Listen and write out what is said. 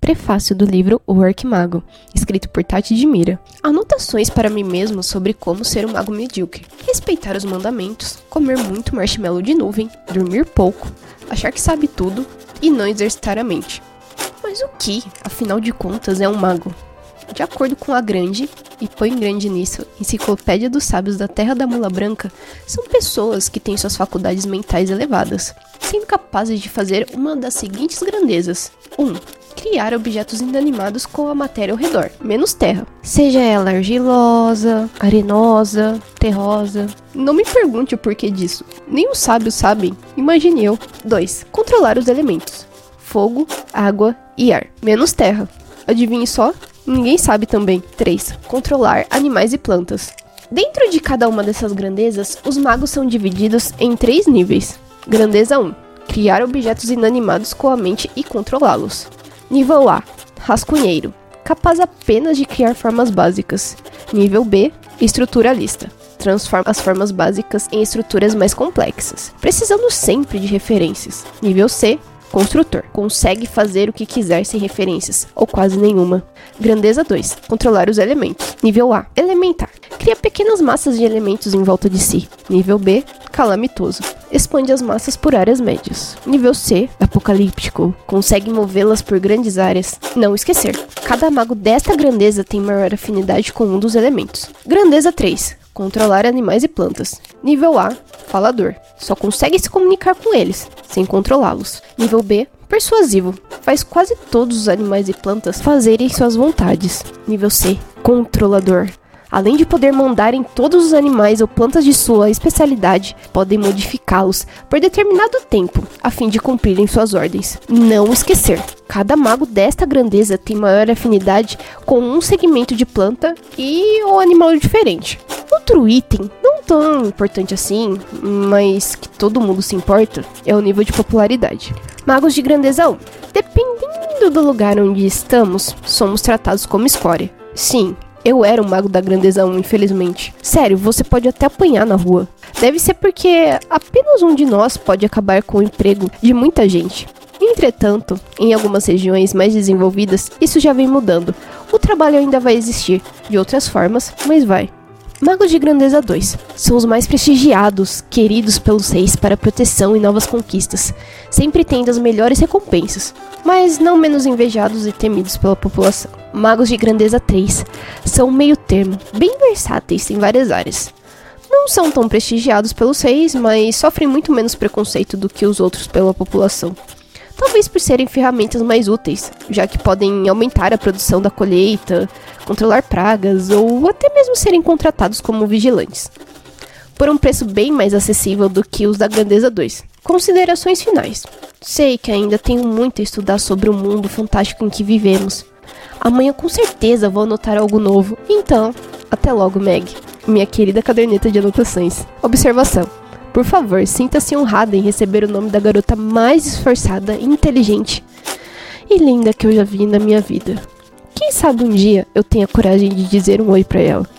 Prefácio do livro O Arquimago, escrito por Tati de Mira. Anotações para mim mesmo sobre como ser um mago medíocre. Respeitar os mandamentos, comer muito marshmallow de nuvem, dormir pouco, achar que sabe tudo e não exercitar a mente. Mas o que, afinal de contas, é um mago? De acordo com a grande, e põe grande nisso, Enciclopédia dos Sábios da Terra da Mula Branca, são pessoas que têm suas faculdades mentais elevadas, sendo capazes de fazer uma das seguintes grandezas: 1. Um, criar objetos inanimados com a matéria ao redor, menos terra. Seja ela argilosa, arenosa, terrosa. Não me pergunte o porquê disso. Nem os sábios sabem, imagine eu. 2. Controlar os elementos: fogo, água e ar, menos terra. Adivinhe só? Ninguém sabe também. 3. Controlar animais e plantas. Dentro de cada uma dessas grandezas, os magos são divididos em três níveis. Grandeza 1. Criar objetos inanimados com a mente e controlá-los. Nível A. Rascunheiro. Capaz apenas de criar formas básicas. Nível B. Estruturalista. Transforma as formas básicas em estruturas mais complexas, precisando sempre de referências. Nível C Construtor. Consegue fazer o que quiser sem referências, ou quase nenhuma. Grandeza 2. Controlar os elementos. Nível A. Elementar. Cria pequenas massas de elementos em volta de si. Nível B. Calamitoso. Expande as massas por áreas médias. Nível C. Apocalíptico. Consegue movê-las por grandes áreas. Não esquecer. Cada mago desta grandeza tem maior afinidade com um dos elementos. Grandeza 3 controlar animais e plantas. Nível A, falador. Só consegue se comunicar com eles, sem controlá-los. Nível B, persuasivo. Faz quase todos os animais e plantas fazerem suas vontades. Nível C, controlador. Além de poder mandar em todos os animais ou plantas de sua especialidade, podem modificá-los por determinado tempo, a fim de cumprirem suas ordens. Não esquecer, cada mago desta grandeza tem maior afinidade com um segmento de planta e ou animal diferente. Outro item, não tão importante assim, mas que todo mundo se importa, é o nível de popularidade. Magos de grandeza 1. Dependendo do lugar onde estamos, somos tratados como escória. Sim, eu era um mago da grandeza 1, infelizmente. Sério, você pode até apanhar na rua. Deve ser porque apenas um de nós pode acabar com o emprego de muita gente. Entretanto, em algumas regiões mais desenvolvidas, isso já vem mudando. O trabalho ainda vai existir, de outras formas, mas vai. Magos de Grandeza 2 são os mais prestigiados, queridos pelos reis para proteção e novas conquistas, sempre tendo as melhores recompensas, mas não menos invejados e temidos pela população. Magos de Grandeza 3 são meio termo, bem versáteis em várias áreas. Não são tão prestigiados pelos reis, mas sofrem muito menos preconceito do que os outros pela população talvez por serem ferramentas mais úteis, já que podem aumentar a produção da colheita, controlar pragas ou até mesmo serem contratados como vigilantes, por um preço bem mais acessível do que os da Grandeza 2. Considerações finais. Sei que ainda tenho muito a estudar sobre o mundo fantástico em que vivemos. Amanhã com certeza vou anotar algo novo. Então, até logo, Meg, minha querida caderneta de anotações. Observação. Por favor, sinta-se honrada em receber o nome da garota mais esforçada, inteligente e linda que eu já vi na minha vida. Quem sabe um dia eu tenha coragem de dizer um oi para ela.